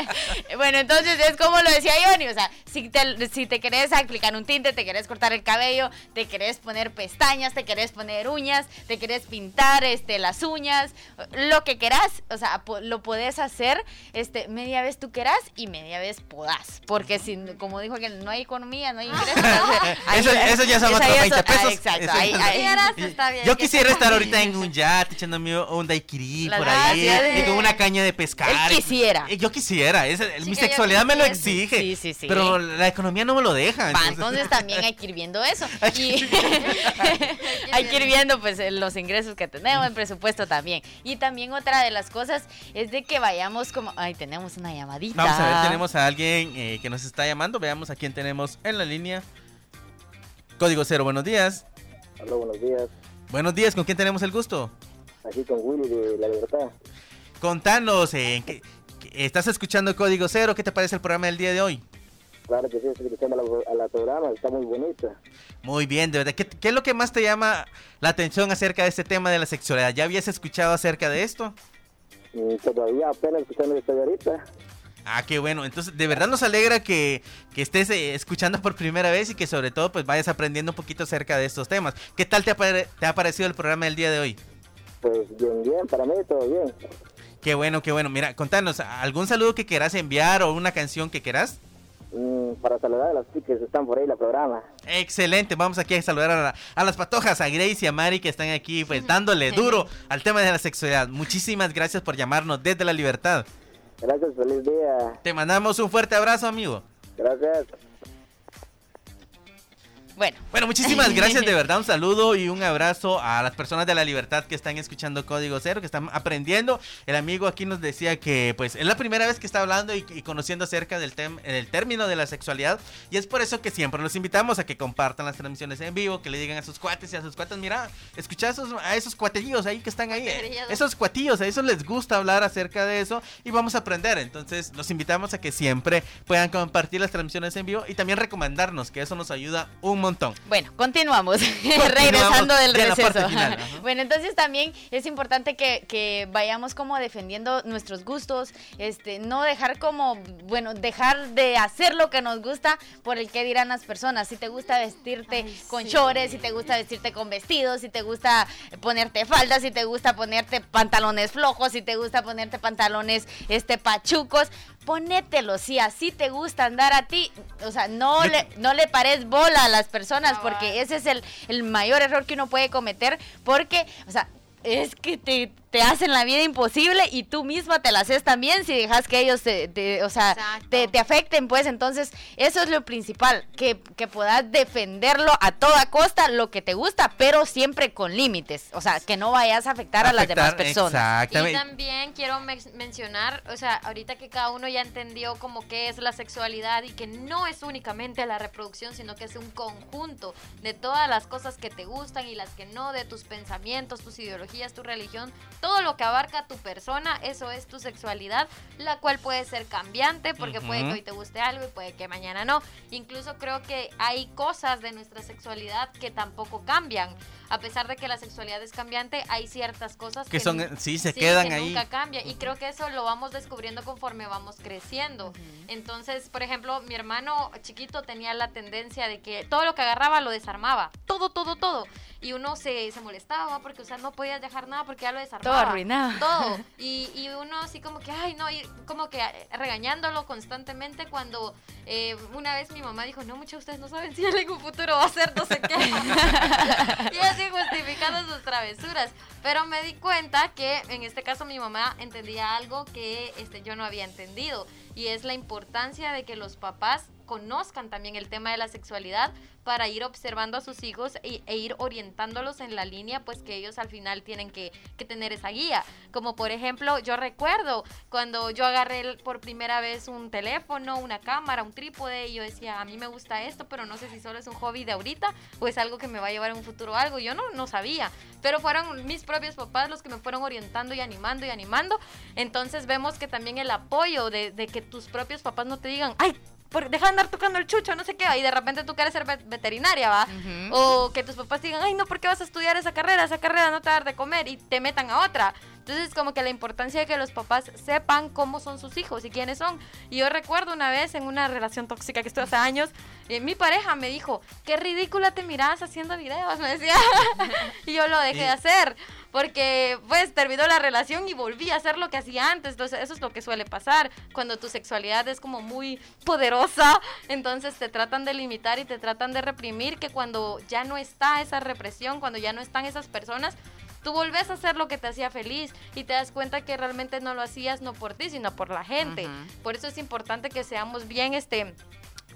bueno, entonces es como lo decía Johnny, o sea, si te, si te querés aplicar un tinte, te querés cortar el cabello, te querés poner pestañas, te querés poner uñas, te querés pintar este las uñas, lo que querás, o sea, po- lo podés hacer este media vez tú querás y media vez podás, porque si como dijo que no hay economía, no hay ingresos. Eso, eso ya son otros ya 20 son- ah, pesos. exacto, Eso- ahí- ahí- Quieras, está bien. Yo quisiera estar ahorita en un yate echándome un daiquiri por ahí gracias. y con una caña de pescar. Él quisiera. Eh, Yo quisiera, esa- mi sexualidad me lo exige. Sí, sí, sí. Pero la economía no me lo deja. Va, entonces- entonces también hay que ir viendo eso. Y hay que ir viendo pues eh, los ingresos que tenemos, el presupuesto también. Y también otra de las cosas es de que vayamos como... Ay, tenemos una llamadita. Vamos a ver, tenemos a alguien eh, que nos está llamando. Veamos a quién tenemos en la línea. Código cero, buenos días. Hola, buenos días. Buenos días, ¿con quién tenemos el gusto? Aquí con Willy de La Libertad. Contanos, eh, ¿en qué- qué- ¿estás escuchando Código Cero? ¿Qué te parece el programa del día de hoy? Claro que sí, estoy escuchando a la, programa, está muy bonita. Muy bien, de verdad. ¿Qué, qué es lo que más te llama la atención acerca de este tema de la sexualidad? ¿Ya habías escuchado acerca de esto? Y todavía apenas escuchando estoy ahorita. Ah, qué bueno. Entonces, de verdad nos alegra que, que estés eh, escuchando por primera vez y que sobre todo pues vayas aprendiendo un poquito acerca de estos temas. ¿Qué tal te ha, te ha parecido el programa del día de hoy? Pues bien, bien, para mí todo bien. Qué bueno, qué bueno. Mira, contanos, ¿algún saludo que quieras enviar o una canción que quieras? Mm, para saludar a las chicas que están por ahí en la programa. Excelente, vamos aquí a saludar a, la- a las patojas, a Grace y a Mari que están aquí pues dándole duro al tema de la sexualidad. Muchísimas gracias por llamarnos desde la libertad. Gracias, feliz día. Te mandamos un fuerte abrazo, amigo. Gracias. Bueno, Bueno, muchísimas gracias de verdad. Un saludo y un abrazo a las personas de la libertad que están escuchando Código Cero, que están aprendiendo. El amigo aquí nos decía que pues es la primera vez que está hablando y, y conociendo acerca del, tem- del término de la sexualidad. Y es por eso que siempre los invitamos a que compartan las transmisiones en vivo, que le digan a sus cuates y a sus cuates, mira, escucha a esos, a esos cuatillos ahí que están ahí. eh. Esos cuatillos, a esos les gusta hablar acerca de eso y vamos a aprender. Entonces los invitamos a que siempre puedan compartir las transmisiones en vivo y también recomendarnos, que eso nos ayuda un montón. Bueno, continuamos. Regresando del receso. final, bueno, entonces también es importante que, que vayamos como defendiendo nuestros gustos, este, no dejar como, bueno, dejar de hacer lo que nos gusta por el que dirán las personas. Si te gusta vestirte Ay, con sí. chores, si te gusta vestirte con vestidos, si te gusta ponerte faldas, si te gusta ponerte pantalones flojos, si te gusta ponerte pantalones este pachucos, ponételos. Si así te gusta andar a ti, o sea, no le no le pares bola a las personas porque ese es el, el mayor error que uno puede cometer porque, o sea, es que te, te hacen la vida imposible y tú misma te la haces también si dejas que ellos te, te- o sea, te, te afecten, pues. Entonces eso es lo principal, que, que puedas defenderlo a toda costa, lo que te gusta, pero siempre con límites, o sea, que no vayas a afectar, a las demás personas. Y también quiero men- mencionar, o sea, ahorita que cada uno ya entendió como qué es la sexualidad y que no es únicamente la reproducción, sino que es un conjunto de todas las cosas que te gustan y las que no, de tus pensamientos, tus ideologías, tu religión, todo lo que abarca tu persona, eso es tu sexualidad, la cual puede ser cambiante porque puede que hoy te guste algo y puede que mañana no. Incluso creo que hay cosas de nuestra sexualidad que tampoco cambian. A pesar de que la sexualidad es cambiante, hay ciertas cosas Que son, nu- sí, se quedan que ahí. Nunca cambia. Y creo que eso lo vamos descubriendo conforme vamos creciendo. Entonces, por ejemplo, mi hermano chiquito tenía la tendencia de que todo lo que agarraba lo desarmaba. Todo, todo, todo. Y uno se, se molestaba porque, o sea, no podías dejar nada porque ya lo desarmaba. Todo arruinado. Todo. Y, y uno así como que, ay, no, y como que eh, regañándolo constantemente cuando eh, una vez mi mamá dijo, no, muchos de ustedes no saben si en un futuro va a ser no sé qué. y así justificando sus travesuras. Pero me di cuenta que en este caso mi mamá entendía algo que este, yo no había entendido. Y es la importancia de que los papás conozcan también el tema de la sexualidad para ir observando a sus hijos e, ir orientándolos en la línea, pues que ellos al final tienen que, que tener esa guía. Como por ejemplo, yo recuerdo cuando yo agarré por primera vez un teléfono, una cámara, un trípode, y yo decía, a mí me gusta esto, pero no sé si solo es un hobby de ahorita o es algo que me va a llevar en un futuro a algo. Yo no, no sabía, pero fueron mis propios papás los que me fueron orientando y animando y animando. Entonces vemos que también el apoyo de, de que tus propios papás no te digan, ay, por, deja de andar tocando el chucho, no sé qué, y de repente tú quieres ser ve- veterinaria, ¿va? O que tus papás digan, ay, no, ¿por qué vas a estudiar esa carrera? Esa carrera no te va a dar de comer y te metan a otra. Entonces, como que la importancia de que los papás sepan cómo son sus hijos y quiénes son. Y yo recuerdo una vez en una relación tóxica que estuve hace años, eh, mi pareja me dijo, qué ridícula te miras haciendo videos, me decía. y yo lo dejé de hacer. Porque pues terminó la relación y volví a hacer lo que hacía antes. Entonces eso es lo que suele pasar. Cuando tu sexualidad es como muy poderosa, entonces te tratan de limitar y te tratan de reprimir que cuando ya no está esa represión, cuando ya no están esas personas, tú volvés a hacer lo que te hacía feliz y te das cuenta que realmente no lo hacías no por ti, sino por la gente. Por eso es importante que seamos bien, este,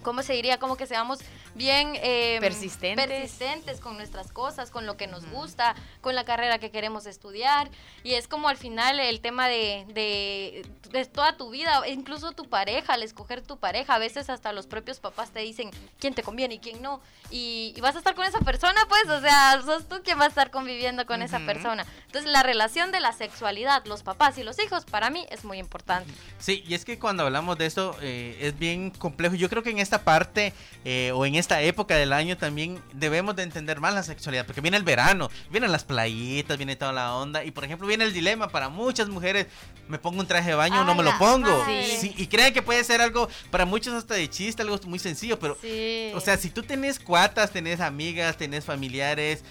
¿cómo se diría? Como que seamos bien eh, Persistentes. persistentes con nuestras cosas, con lo que nos gusta, con la carrera que queremos estudiar. Y es como al final el tema de, de, de toda tu vida, incluso tu pareja, al escoger tu pareja. A veces hasta los propios papás te dicen quién te conviene y quién no. Y, y vas a estar con esa persona, pues, o sea, sos tú quien va a estar conviviendo con esa persona. Entonces, la relación de la sexualidad, los papás y los hijos, para mí es muy importante. Sí, y es que cuando hablamos de esto eh, es bien complejo. Yo creo que en esta parte eh, o en esta época del año también debemos de entender más la sexualidad, porque viene el verano, vienen las playitas, viene toda la onda, y por ejemplo viene el dilema para muchas mujeres, me pongo un traje de baño o no me lo ¡A la pongo. Sí, y creen que puede ser algo para muchos hasta de chiste, algo muy sencillo, pero Sí. o sea, si tú tenés cuatas, tenés amigas, tenés familiares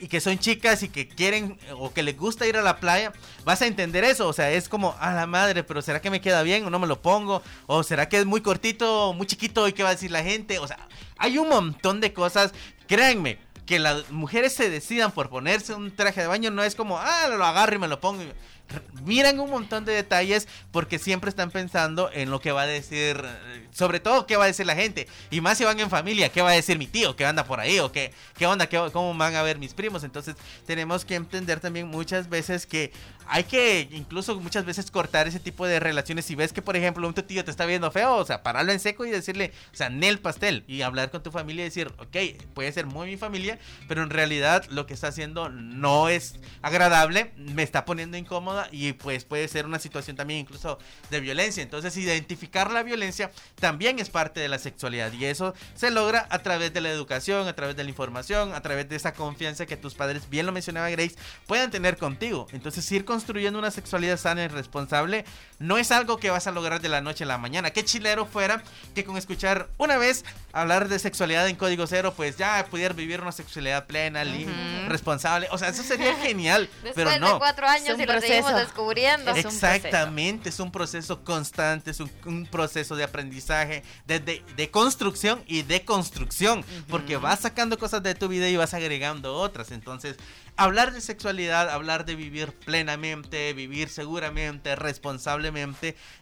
y que son chicas y que quieren o que les gusta ir a la playa, vas a entender eso. O sea, es como, a la madre, pero ¿será que me queda bien o no me lo pongo? ¿O será que es muy cortito muy chiquito y qué va a decir la gente? O sea, hay un montón de cosas. Créanme, que las mujeres se decidan por ponerse un traje de baño no es como, ah, lo agarro y me lo pongo. Miran un montón de detalles porque siempre están pensando en lo que va a decir, sobre todo qué va a decir la gente. Y más si van en familia, qué va a decir mi tío que anda por ahí o qué, qué onda, qué, cómo van a ver mis primos. Entonces tenemos que entender también muchas veces que hay que incluso muchas veces cortar ese tipo de relaciones. Si ves que, por ejemplo, un tío te está viendo feo, o sea, pararlo en seco y decirle, o sea, Nel pastel. Y hablar con tu familia y decir, ok, puede ser muy mi familia, pero en realidad lo que está haciendo no es agradable, me está poniendo y pues puede ser una situación también incluso de violencia. Entonces, identificar la violencia también es parte de la sexualidad y eso se logra a través de la educación, a través de la información, a través de esa confianza que tus padres, bien lo mencionaba Grace, puedan tener contigo. Entonces, ir construyendo una sexualidad sana y responsable no es algo que vas a lograr de la noche a la mañana. Qué chilero fuera que con escuchar una vez hablar de sexualidad en código cero, pues ya pudiera vivir una sexualidad plena, libre, responsable. O sea, eso sería genial, Después pero de no. cuatro años Es un y lo seguimos proceso. descubriendo. Es. Exactamente, es un proceso constante, es un, un proceso de aprendizaje, de, de- de construcción y de construcción, porque vas sacando cosas de tu vida y vas agregando otras. Entonces, hablar de sexualidad, hablar de vivir plenamente, vivir seguramente,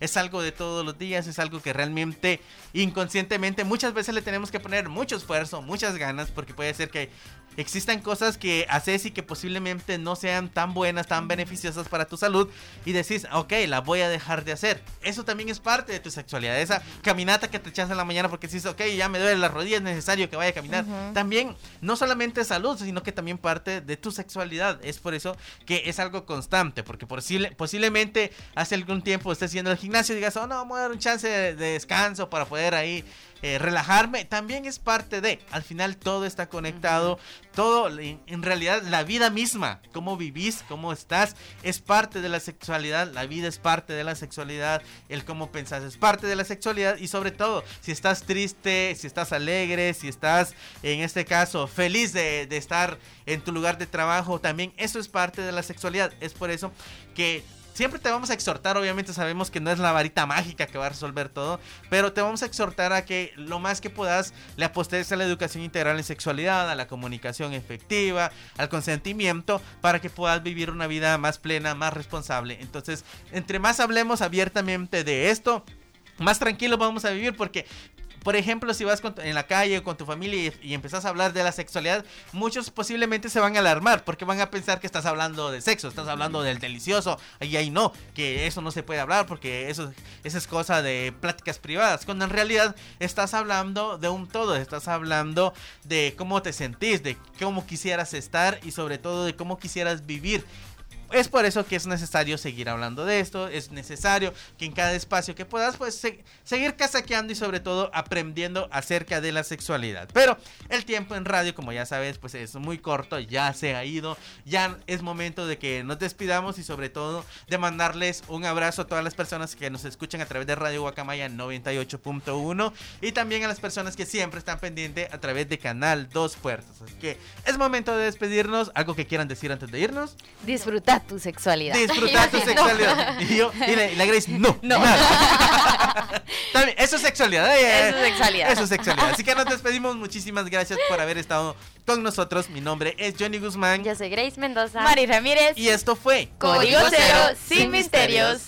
es algo de todos los días, es algo que realmente inconscientemente muchas veces le tenemos que poner mucho esfuerzo, muchas ganas, porque puede ser que existan cosas que haces y que posiblemente no sean tan buenas, tan beneficiosas para tu salud y decís, ok, la voy a dejar de hacer. Eso también es parte de tu sexualidad. Esa caminata que te echas en la mañana porque dices, ok, ya me duele la rodilla, es necesario que vaya a caminar. También, no solamente es salud, sino que también parte de tu sexualidad. Es por eso que es algo constante, porque posible- posiblemente hace algún tiempo estés yendo al gimnasio y digas, oh no, voy a dar un chance de, de descanso para poder ahí eh, relajarme, también es parte de. Al final todo está conectado, todo, en, en realidad la vida misma, cómo vivís, cómo estás, es parte de la sexualidad, la vida es parte de la sexualidad, el cómo pensás es parte de la sexualidad y sobre todo, si estás triste, si estás alegre, si estás, en este caso, feliz de, de estar en tu lugar de trabajo, también eso es parte de la sexualidad. Es por eso que Siempre te vamos a exhortar, obviamente sabemos que no es la varita mágica que va a resolver todo, pero te vamos a exhortar a que lo más que puedas le apostes a la educación integral en sexualidad, a la comunicación efectiva, al consentimiento, para que puedas vivir una vida más plena, más responsable. Entonces, entre más hablemos abiertamente de esto, más tranquilos vamos a vivir porque por ejemplo, si vas en la calle o con tu familia y, y empezás a hablar de la sexualidad, muchos posiblemente se van a alarmar porque van a pensar que estás hablando de sexo, estás hablando del delicioso, y ahí no, que eso no se puede hablar porque eso, eso es cosa de pláticas privadas, cuando en realidad estás hablando de un todo, estás hablando de cómo te sentís, de cómo quisieras estar y sobre todo de cómo quisieras vivir es por eso que es necesario seguir hablando de esto, es necesario que en cada espacio que puedas, pues se- seguir casaqueando y sobre todo aprendiendo acerca de la sexualidad. Pero el tiempo en radio, como ya sabes, pues es muy corto, ya se ha ido, ya es momento de que nos despidamos y sobre todo de mandarles un abrazo a todas las personas que nos escuchan a través de Radio Guacamaya 98.1 y también a las personas que siempre están pendientes a través de Canal 2 Puertos. Así que es momento de despedirnos. ¿Algo que quieran decir antes de irnos? Disfruta tu sexualidad. Disfrutar tu sexualidad. Y yo, y la, y la Grace, no, No. nada. También, eso es sexualidad. eh. Eso es sexualidad. Eso es sexualidad. Así que nos despedimos. Muchísimas gracias por haber estado con nosotros. Mi nombre es Johnny Guzmán. Yo soy Grace Mendoza. Mari Ramírez. Y esto fue Código Cero, sin misterios.